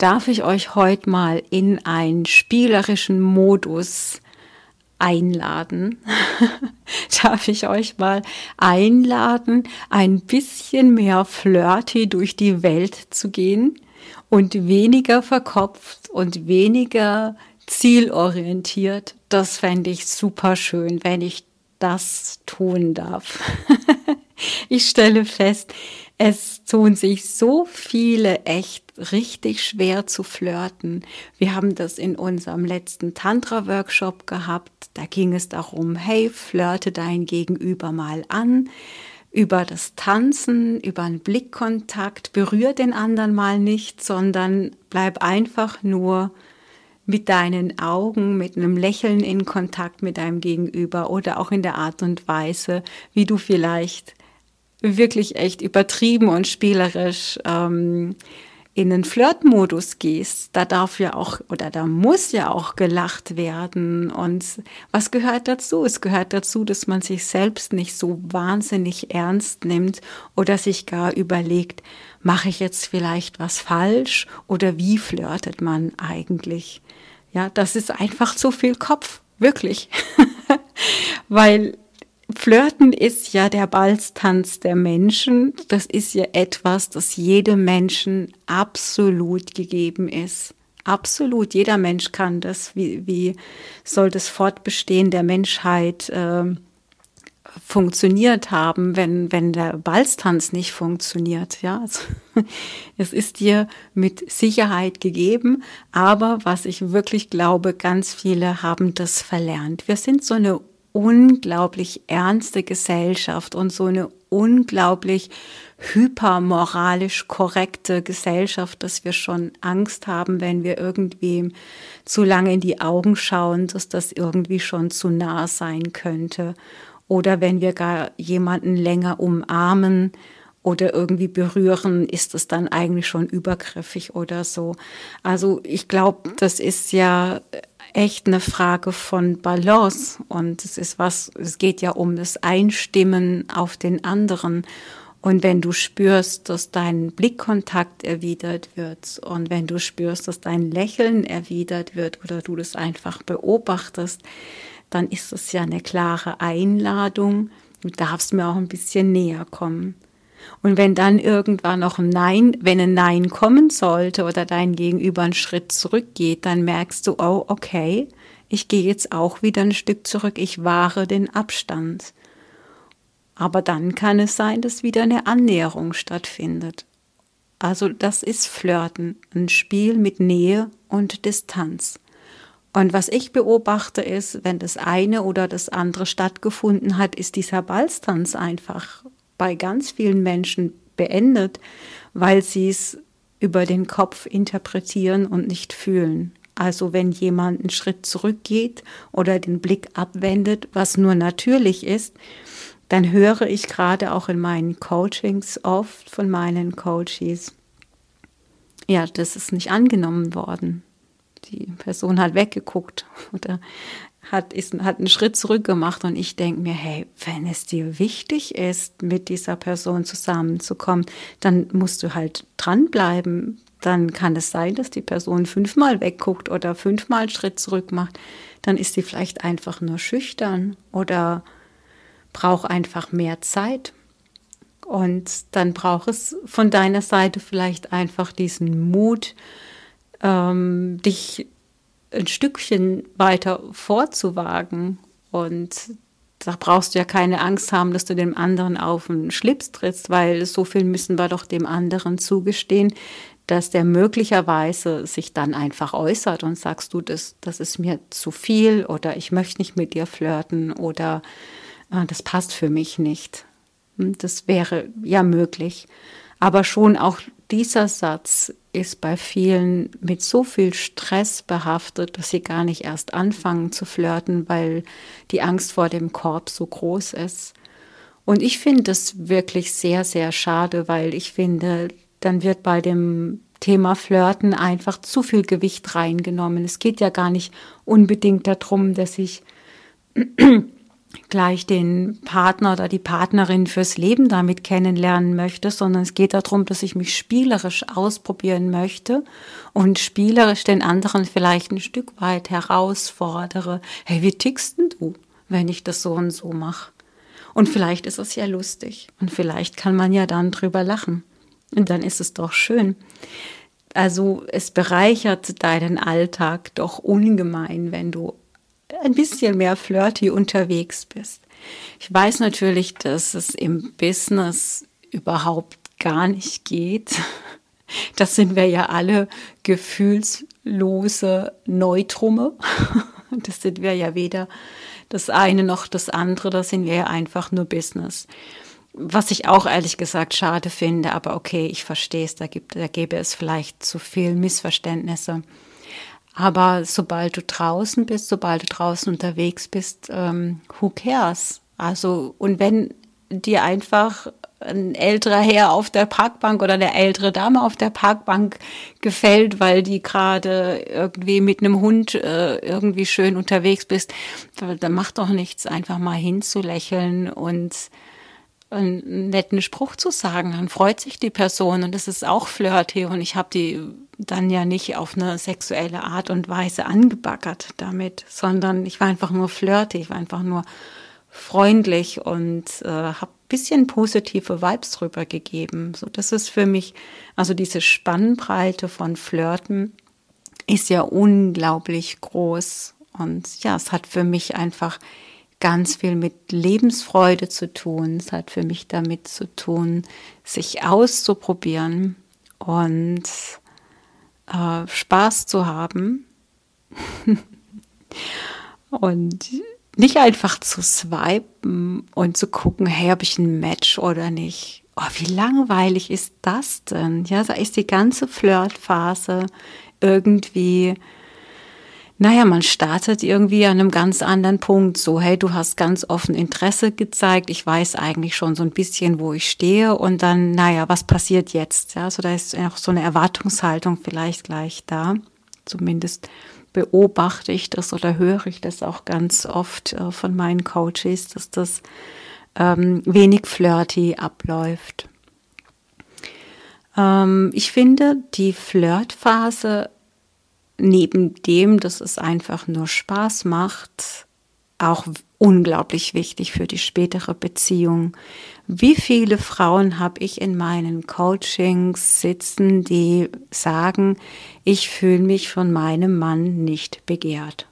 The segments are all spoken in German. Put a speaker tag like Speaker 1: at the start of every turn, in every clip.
Speaker 1: Darf ich euch heute mal in einen spielerischen Modus einladen. darf ich euch mal einladen, ein bisschen mehr flirty durch die Welt zu gehen und weniger verkopft und weniger zielorientiert. Das fände ich super schön, wenn ich das tun darf. ich stelle fest, es tun sich so viele echt richtig schwer zu flirten. Wir haben das in unserem letzten Tantra-Workshop gehabt. Da ging es darum, hey, flirte dein Gegenüber mal an. Über das Tanzen, über einen Blickkontakt, berühr den anderen mal nicht, sondern bleib einfach nur mit deinen Augen, mit einem Lächeln in Kontakt mit deinem Gegenüber oder auch in der Art und Weise, wie du vielleicht wirklich echt übertrieben und spielerisch ähm, in den Flirtmodus gehst, da darf ja auch oder da muss ja auch gelacht werden. Und was gehört dazu? Es gehört dazu, dass man sich selbst nicht so wahnsinnig ernst nimmt oder sich gar überlegt, mache ich jetzt vielleicht was falsch oder wie flirtet man eigentlich? Ja, das ist einfach zu viel Kopf, wirklich. Weil Flirten ist ja der Balztanz der Menschen. Das ist ja etwas, das jedem Menschen absolut gegeben ist. Absolut, jeder Mensch kann das. Wie, wie soll das Fortbestehen der Menschheit äh, funktioniert haben, wenn, wenn der Balztanz nicht funktioniert? Ja, also, es ist dir mit Sicherheit gegeben, aber was ich wirklich glaube, ganz viele haben das verlernt. Wir sind so eine unglaublich ernste Gesellschaft und so eine unglaublich hypermoralisch korrekte Gesellschaft, dass wir schon Angst haben, wenn wir irgendwem zu lange in die Augen schauen, dass das irgendwie schon zu nah sein könnte. Oder wenn wir gar jemanden länger umarmen oder irgendwie berühren, ist es dann eigentlich schon übergriffig oder so. Also ich glaube, das ist ja echt eine Frage von Balance und es ist was, es geht ja um das Einstimmen auf den anderen. Und wenn du spürst, dass dein Blickkontakt erwidert wird und wenn du spürst, dass dein Lächeln erwidert wird oder du das einfach beobachtest, dann ist es ja eine klare Einladung. Du darfst mir auch ein bisschen näher kommen. Und wenn dann irgendwann noch ein Nein, wenn ein Nein kommen sollte oder dein Gegenüber einen Schritt zurückgeht, dann merkst du, oh, okay, ich gehe jetzt auch wieder ein Stück zurück, ich wahre den Abstand. Aber dann kann es sein, dass wieder eine Annäherung stattfindet. Also das ist Flirten, ein Spiel mit Nähe und Distanz. Und was ich beobachte ist, wenn das eine oder das andere stattgefunden hat, ist dieser Ballstanz einfach bei ganz vielen Menschen beendet, weil sie es über den Kopf interpretieren und nicht fühlen. Also wenn jemand einen Schritt zurückgeht oder den Blick abwendet, was nur natürlich ist, dann höre ich gerade auch in meinen Coachings oft von meinen Coaches, ja, das ist nicht angenommen worden. Die Person hat weggeguckt oder hat, ist, hat einen Schritt zurück gemacht und ich denke mir, hey, wenn es dir wichtig ist, mit dieser Person zusammenzukommen, dann musst du halt dranbleiben. Dann kann es sein, dass die Person fünfmal wegguckt oder fünfmal Schritt zurück macht. Dann ist sie vielleicht einfach nur schüchtern oder braucht einfach mehr Zeit. Und dann braucht es von deiner Seite vielleicht einfach diesen Mut, ähm, dich ein Stückchen weiter vorzuwagen. Und da brauchst du ja keine Angst haben, dass du dem anderen auf den Schlips trittst, weil so viel müssen wir doch dem anderen zugestehen, dass der möglicherweise sich dann einfach äußert und sagst du, das, das ist mir zu viel oder ich möchte nicht mit dir flirten oder äh, das passt für mich nicht. Hm, das wäre ja möglich. Aber schon auch dieser Satz ist bei vielen mit so viel Stress behaftet, dass sie gar nicht erst anfangen zu flirten, weil die Angst vor dem Korb so groß ist. Und ich finde das wirklich sehr, sehr schade, weil ich finde, dann wird bei dem Thema Flirten einfach zu viel Gewicht reingenommen. Es geht ja gar nicht unbedingt darum, dass ich gleich den Partner oder die Partnerin fürs Leben damit kennenlernen möchte, sondern es geht darum, dass ich mich spielerisch ausprobieren möchte und spielerisch den anderen vielleicht ein Stück weit herausfordere. Hey, wie tickst denn du, wenn ich das so und so mache? Und vielleicht ist es ja lustig und vielleicht kann man ja dann drüber lachen. Und dann ist es doch schön. Also es bereichert deinen Alltag doch ungemein, wenn du ein bisschen mehr flirty unterwegs bist. Ich weiß natürlich, dass es im Business überhaupt gar nicht geht. Das sind wir ja alle gefühlslose Neutrumme. Das sind wir ja weder das eine noch das andere, das sind wir ja einfach nur Business. Was ich auch ehrlich gesagt schade finde, aber okay, ich verstehe es, da, gibt, da gäbe es vielleicht zu viel Missverständnisse. Aber sobald du draußen bist, sobald du draußen unterwegs bist, ähm, who cares? Also, und wenn dir einfach ein älterer Herr auf der Parkbank oder eine ältere Dame auf der Parkbank gefällt, weil die gerade irgendwie mit einem Hund äh, irgendwie schön unterwegs bist, dann macht doch nichts, einfach mal hinzulächeln und einen netten Spruch zu sagen, dann freut sich die Person und das ist auch flirty und ich habe die dann ja nicht auf eine sexuelle Art und Weise angebaggert damit, sondern ich war einfach nur flirty, ich war einfach nur freundlich und äh, habe bisschen positive Vibes drüber gegeben. So, das ist für mich, also diese Spannbreite von Flirten ist ja unglaublich groß und ja, es hat für mich einfach ganz viel mit Lebensfreude zu tun. Es hat für mich damit zu tun, sich auszuprobieren und äh, Spaß zu haben. und nicht einfach zu swipen und zu gucken, hey, habe ich ein Match oder nicht. Oh, wie langweilig ist das denn? Ja, da ist die ganze Flirtphase irgendwie naja, man startet irgendwie an einem ganz anderen Punkt. So, hey, du hast ganz offen Interesse gezeigt. Ich weiß eigentlich schon so ein bisschen, wo ich stehe. Und dann, naja, was passiert jetzt? Ja, so da ist auch so eine Erwartungshaltung vielleicht gleich da. Zumindest beobachte ich das oder höre ich das auch ganz oft äh, von meinen Coaches, dass das ähm, wenig flirty abläuft. Ähm, ich finde, die Flirtphase neben dem, dass es einfach nur Spaß macht, auch unglaublich wichtig für die spätere Beziehung. Wie viele Frauen habe ich in meinen Coachings sitzen, die sagen, ich fühle mich von meinem Mann nicht begehrt.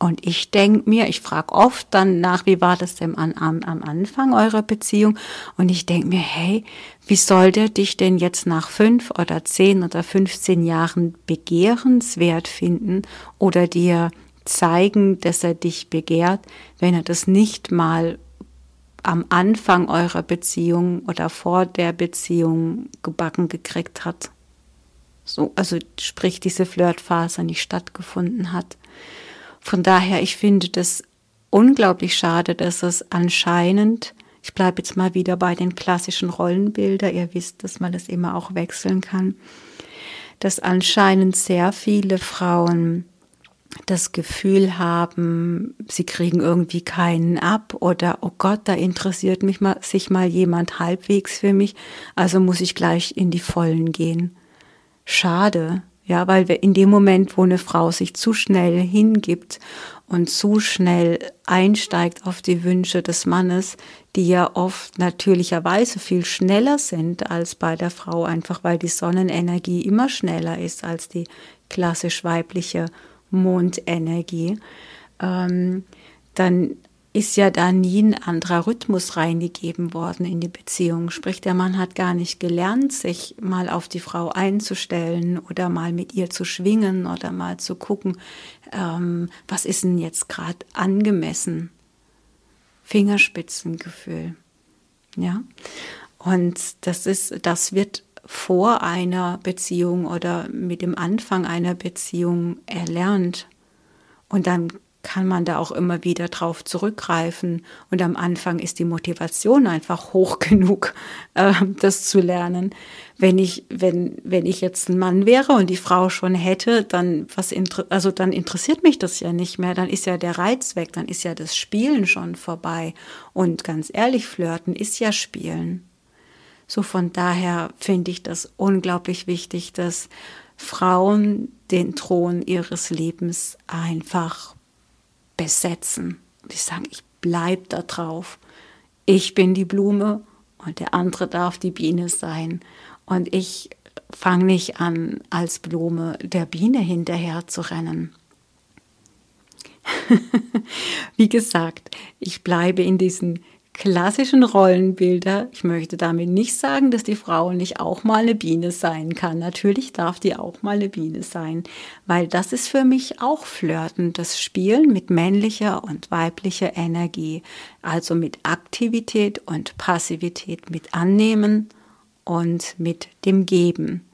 Speaker 1: Und ich denke mir, ich frage oft dann nach, wie war das denn am, am, am Anfang eurer Beziehung? Und ich denke mir, hey, wie soll der dich denn jetzt nach fünf oder zehn oder 15 Jahren begehrenswert finden oder dir zeigen, dass er dich begehrt, wenn er das nicht mal am Anfang eurer Beziehung oder vor der Beziehung gebacken gekriegt hat? So, also sprich, diese Flirtphase nicht stattgefunden hat. Von daher, ich finde das unglaublich schade, dass es anscheinend, ich bleibe jetzt mal wieder bei den klassischen Rollenbildern, ihr wisst, dass man das immer auch wechseln kann, dass anscheinend sehr viele Frauen das Gefühl haben, sie kriegen irgendwie keinen ab oder oh Gott, da interessiert mich mal, sich mal jemand halbwegs für mich, also muss ich gleich in die Vollen gehen. Schade, ja, weil wir in dem Moment, wo eine Frau sich zu schnell hingibt und zu schnell einsteigt auf die Wünsche des Mannes, die ja oft natürlicherweise viel schneller sind als bei der Frau, einfach weil die Sonnenenergie immer schneller ist als die klassisch weibliche Mondenergie, ähm, dann ist ja da nie ein anderer Rhythmus reingegeben worden in die Beziehung. Sprich, der Mann hat gar nicht gelernt, sich mal auf die Frau einzustellen oder mal mit ihr zu schwingen oder mal zu gucken, ähm, was ist denn jetzt gerade angemessen. Fingerspitzengefühl. Ja. Und das ist, das wird vor einer Beziehung oder mit dem Anfang einer Beziehung erlernt. Und dann kann man da auch immer wieder drauf zurückgreifen. Und am Anfang ist die Motivation einfach hoch genug, äh, das zu lernen. Wenn ich, wenn, wenn ich jetzt ein Mann wäre und die Frau schon hätte, dann was, also dann interessiert mich das ja nicht mehr. Dann ist ja der Reiz weg, dann ist ja das Spielen schon vorbei. Und ganz ehrlich, Flirten ist ja Spielen. So von daher finde ich das unglaublich wichtig, dass Frauen den Thron ihres Lebens einfach besetzen. Die sagen, ich bleibe da drauf. Ich bin die Blume und der andere darf die Biene sein. Und ich fange nicht an, als Blume der Biene hinterher zu rennen. Wie gesagt, ich bleibe in diesen klassischen Rollenbilder. Ich möchte damit nicht sagen, dass die Frau nicht auch mal eine Biene sein kann. Natürlich darf die auch mal eine Biene sein, weil das ist für mich auch Flirten, das Spielen mit männlicher und weiblicher Energie, also mit Aktivität und Passivität, mit Annehmen und mit dem Geben.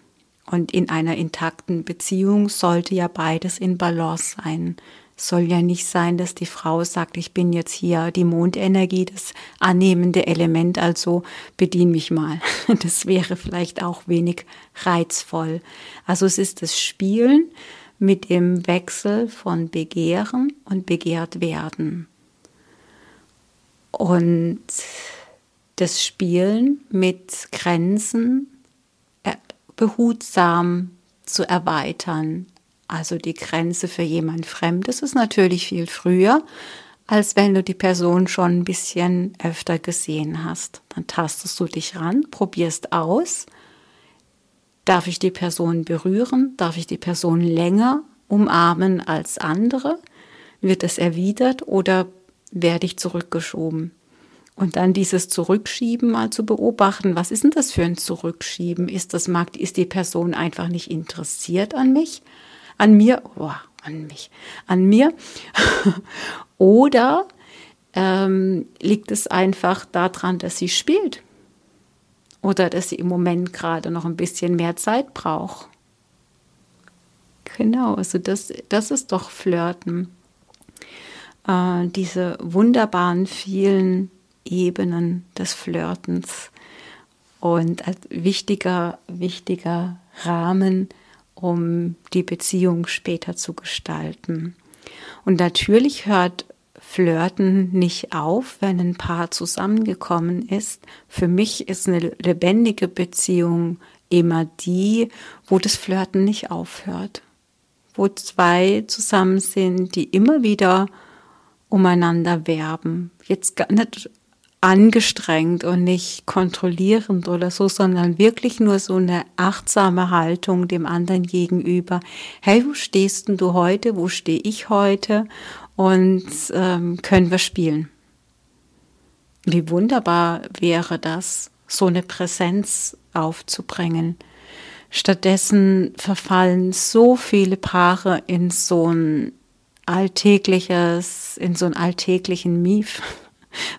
Speaker 1: Und in einer intakten Beziehung sollte ja beides in Balance sein soll ja nicht sein, dass die Frau sagt, ich bin jetzt hier die Mondenergie, das annehmende Element, also bedien mich mal. Das wäre vielleicht auch wenig reizvoll. Also es ist das Spielen mit dem Wechsel von Begehren und begehrt werden. Und das Spielen mit Grenzen äh, behutsam zu erweitern, also die Grenze für jemand Fremdes ist natürlich viel früher, als wenn du die Person schon ein bisschen öfter gesehen hast. Dann tastest du dich ran, probierst aus. Darf ich die Person berühren? Darf ich die Person länger umarmen als andere? Wird es erwidert oder werde ich zurückgeschoben? Und dann dieses Zurückschieben mal zu beobachten. Was ist denn das für ein Zurückschieben? Ist das, ist die Person einfach nicht interessiert an mich? An mir, oh, an mich, an mir. Oder ähm, liegt es einfach daran, dass sie spielt? Oder dass sie im Moment gerade noch ein bisschen mehr Zeit braucht? Genau, also das, das ist doch Flirten. Äh, diese wunderbaren vielen Ebenen des Flirtens und als wichtiger, wichtiger Rahmen um die Beziehung später zu gestalten. Und natürlich hört Flirten nicht auf, wenn ein Paar zusammengekommen ist. Für mich ist eine lebendige Beziehung immer die, wo das Flirten nicht aufhört. Wo zwei zusammen sind, die immer wieder umeinander werben. Jetzt nicht angestrengt und nicht kontrollierend oder so, sondern wirklich nur so eine achtsame Haltung dem anderen gegenüber. Hey, wo stehst denn du heute? Wo stehe ich heute? Und ähm, können wir spielen? Wie wunderbar wäre das, so eine Präsenz aufzubringen. Stattdessen verfallen so viele Paare in so ein alltägliches, in so einen alltäglichen Mief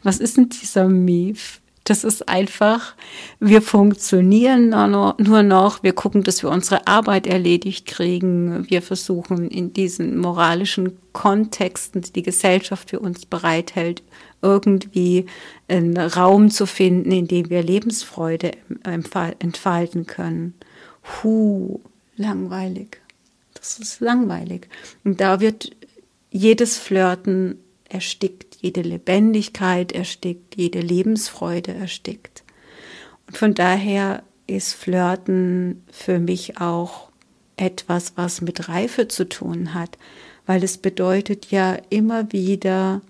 Speaker 1: was ist denn dieser Mief? Das ist einfach, wir funktionieren nur noch, wir gucken, dass wir unsere Arbeit erledigt kriegen, wir versuchen in diesen moralischen Kontexten, die die Gesellschaft für uns bereithält, irgendwie einen Raum zu finden, in dem wir Lebensfreude entfalten können. Huh, langweilig. Das ist langweilig. Und da wird jedes Flirten erstickt, jede Lebendigkeit erstickt, jede Lebensfreude erstickt. Und von daher ist Flirten für mich auch etwas, was mit Reife zu tun hat, weil es bedeutet ja immer wieder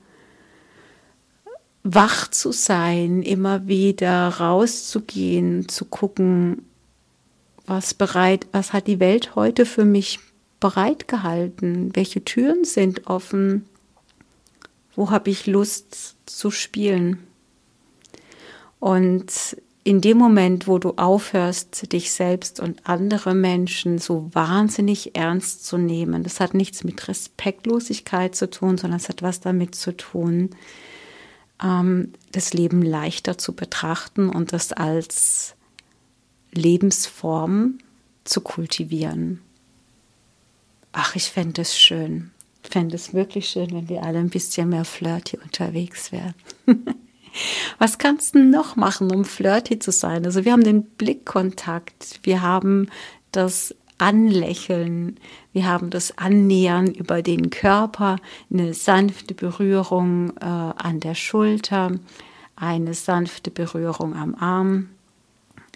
Speaker 1: wach zu sein, immer wieder rauszugehen, zu gucken, was bereit, was hat die Welt heute für mich bereitgehalten, welche Türen sind offen, wo habe ich Lust zu spielen. Und in dem Moment, wo du aufhörst, dich selbst und andere Menschen so wahnsinnig ernst zu nehmen, das hat nichts mit Respektlosigkeit zu tun, sondern es hat was damit zu tun, ähm, das Leben leichter zu betrachten und das als Lebensform zu kultivieren. Ach, ich fände es schön. Fände es wirklich schön, wenn wir alle ein bisschen mehr flirty unterwegs wären. Was kannst du noch machen, um flirty zu sein? Also wir haben den Blickkontakt, wir haben das Anlächeln, wir haben das Annähern über den Körper, eine sanfte Berührung äh, an der Schulter, eine sanfte Berührung am Arm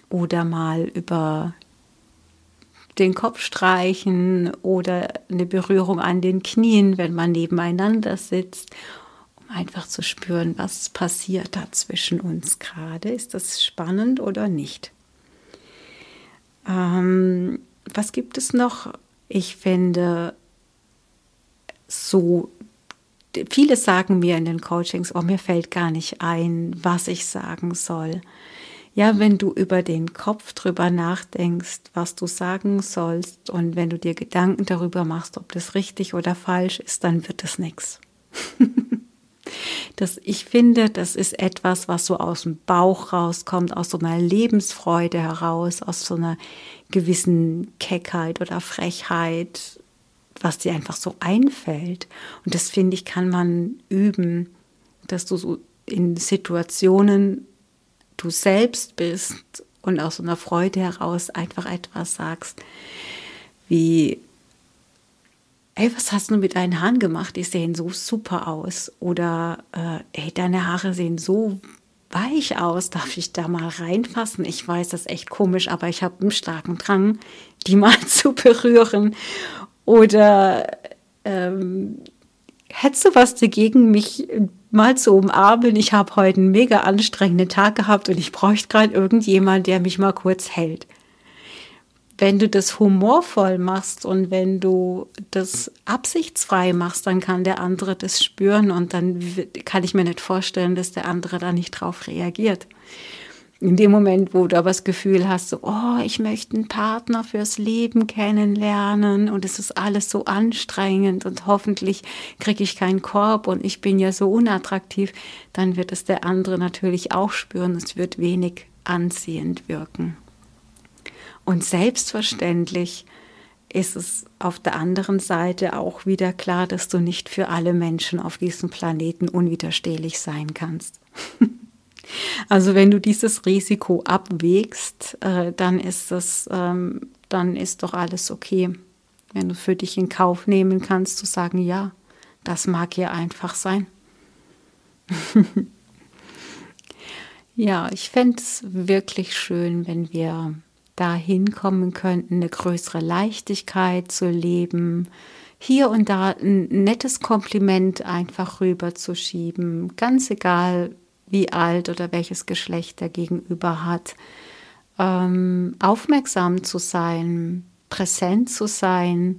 Speaker 1: oder mal über den Kopf streichen oder eine Berührung an den Knien, wenn man nebeneinander sitzt, um einfach zu spüren, was passiert da zwischen uns gerade. Ist das spannend oder nicht? Ähm, was gibt es noch? Ich finde so, viele sagen mir in den Coachings, oh, mir fällt gar nicht ein, was ich sagen soll. Ja, wenn du über den Kopf drüber nachdenkst, was du sagen sollst und wenn du dir Gedanken darüber machst, ob das richtig oder falsch ist, dann wird es nichts. Das, ich finde, das ist etwas, was so aus dem Bauch rauskommt, aus so einer Lebensfreude heraus, aus so einer gewissen Keckheit oder Frechheit, was dir einfach so einfällt. Und das finde ich, kann man üben, dass du so in Situationen du selbst bist und aus so einer Freude heraus einfach etwas sagst, wie ey, was hast du mit deinen Haaren gemacht? Die sehen so super aus. Oder, äh, ey, deine Haare sehen so weich aus. Darf ich da mal reinfassen? Ich weiß, das ist echt komisch, aber ich habe einen starken Drang, die mal zu berühren. Oder, ähm, hättest du was dagegen, mich mal zu umarmen? Ich habe heute einen mega anstrengenden Tag gehabt und ich bräuchte gerade irgendjemand, der mich mal kurz hält wenn du das humorvoll machst und wenn du das absichtsfrei machst, dann kann der andere das spüren und dann kann ich mir nicht vorstellen, dass der andere da nicht drauf reagiert. In dem Moment, wo du aber das Gefühl hast, so, oh, ich möchte einen Partner fürs Leben kennenlernen und es ist alles so anstrengend und hoffentlich kriege ich keinen Korb und ich bin ja so unattraktiv, dann wird es der andere natürlich auch spüren. Es wird wenig anziehend wirken. Und selbstverständlich ist es auf der anderen Seite auch wieder klar, dass du nicht für alle Menschen auf diesem Planeten unwiderstehlich sein kannst. also wenn du dieses Risiko abwägst, äh, dann ist das, ähm, dann ist doch alles okay. Wenn du für dich in Kauf nehmen kannst, zu sagen, ja, das mag hier einfach sein. ja, ich fände es wirklich schön, wenn wir dahin kommen könnten, eine größere Leichtigkeit zu leben, hier und da ein nettes Kompliment einfach rüberzuschieben, ganz egal wie alt oder welches Geschlecht der Gegenüber hat, ähm, aufmerksam zu sein, präsent zu sein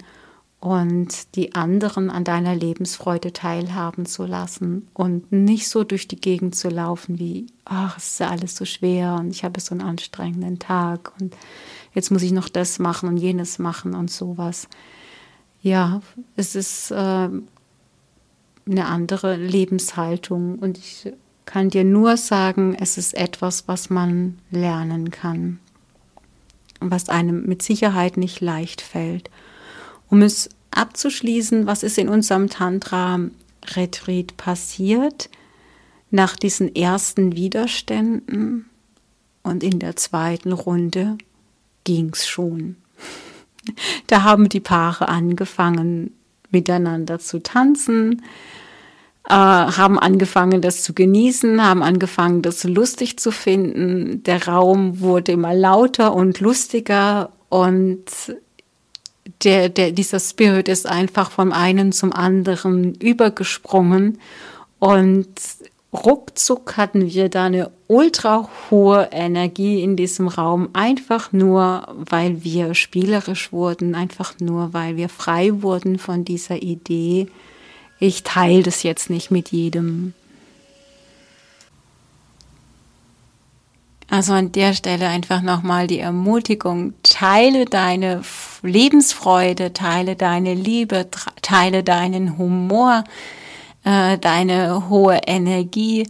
Speaker 1: und die anderen an deiner Lebensfreude teilhaben zu lassen und nicht so durch die Gegend zu laufen wie, ach, es ist ja alles so schwer und ich habe so einen anstrengenden Tag und jetzt muss ich noch das machen und jenes machen und sowas. Ja, es ist äh, eine andere Lebenshaltung und ich kann dir nur sagen, es ist etwas, was man lernen kann, was einem mit Sicherheit nicht leicht fällt. Um es abzuschließen, was ist in unserem Tantra-Retreat passiert nach diesen ersten Widerständen und in der zweiten Runde ging es schon. Da haben die Paare angefangen miteinander zu tanzen, äh, haben angefangen, das zu genießen, haben angefangen, das lustig zu finden. Der Raum wurde immer lauter und lustiger und der, der, dieser Spirit ist einfach vom einen zum anderen übergesprungen und ruckzuck hatten wir da eine ultra hohe Energie in diesem Raum, einfach nur, weil wir spielerisch wurden, einfach nur, weil wir frei wurden von dieser Idee. Ich teile das jetzt nicht mit jedem. Also an der Stelle einfach nochmal die Ermutigung, teile deine Lebensfreude, teile deine Liebe, teile deinen Humor, äh, deine hohe Energie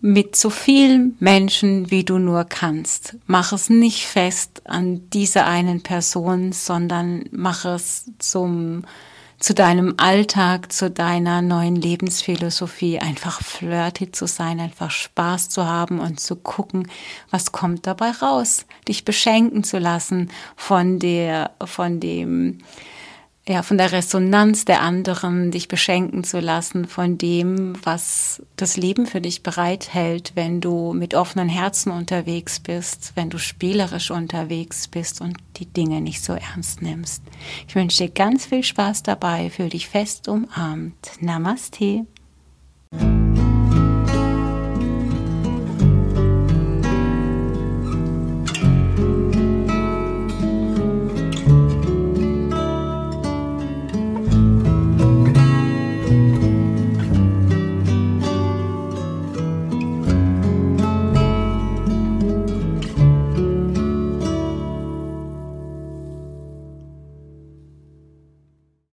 Speaker 1: mit so vielen Menschen, wie du nur kannst. Mach es nicht fest an dieser einen Person, sondern mach es zum zu deinem Alltag, zu deiner neuen Lebensphilosophie, einfach flirty zu sein, einfach Spaß zu haben und zu gucken, was kommt dabei raus, dich beschenken zu lassen von der, von dem, ja, von der Resonanz der anderen, dich beschenken zu lassen von dem, was das Leben für dich bereithält, wenn du mit offenen Herzen unterwegs bist, wenn du spielerisch unterwegs bist und die Dinge nicht so ernst nimmst. Ich wünsche dir ganz viel Spaß dabei, fühl dich fest umarmt. Namaste.